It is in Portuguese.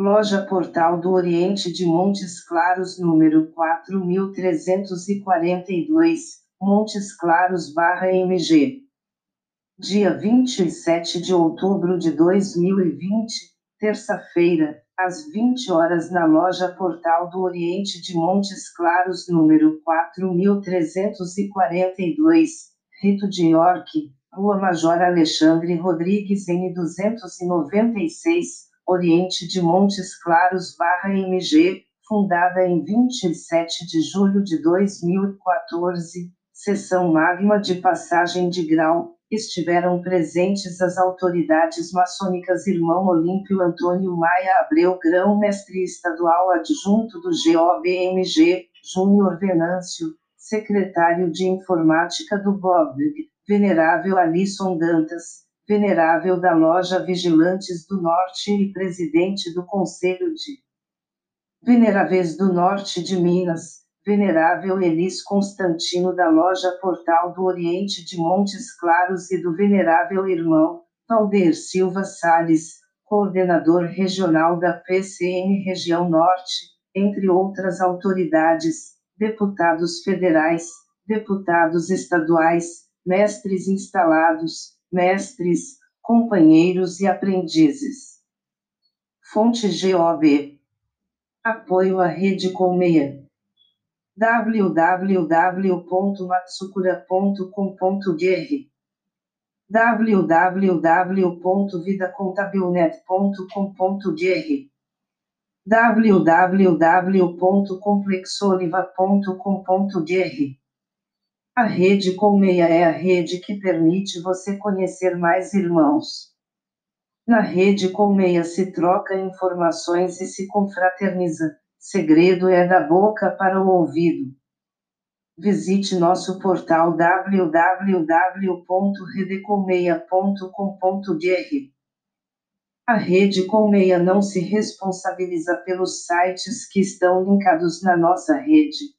Loja Portal do Oriente de Montes Claros, número 4342, Montes Claros barra MG. Dia 27 de outubro de 2020, terça-feira, às 20 horas na loja Portal do Oriente de Montes Claros, número 4342, Rito de York, Rua Major Alexandre Rodrigues N 296, Oriente de Montes Claros barra MG, fundada em 27 de julho de 2014, sessão magma de passagem de grau, estiveram presentes as autoridades maçônicas Irmão Olímpio Antônio Maia Abreu Grão-Mestre Estadual Adjunto do GOBMG, Júnior Venâncio, Secretário de Informática do BOB, Venerável Alisson Dantas, Venerável da Loja Vigilantes do Norte e Presidente do Conselho de Veneráveis do Norte de Minas, Venerável Elis Constantino da Loja Portal do Oriente de Montes Claros e do Venerável Irmão, Valder Silva Sales, coordenador regional da PCM Região Norte, entre outras autoridades, deputados federais, deputados estaduais, mestres instalados, mestres, companheiros e aprendizes. Fonte GOB. Apoio à Rede Colmeia www.matsukura.com.br www.vidacontabilnet.com.br www.complexoliva.com.br A rede Colmeia é a rede que permite você conhecer mais irmãos. Na rede Colmeia se troca informações e se confraterniza. Segredo é da boca para o ouvido. Visite nosso portal www.redecolmeia.com.br. A Rede Colmeia não se responsabiliza pelos sites que estão linkados na nossa rede.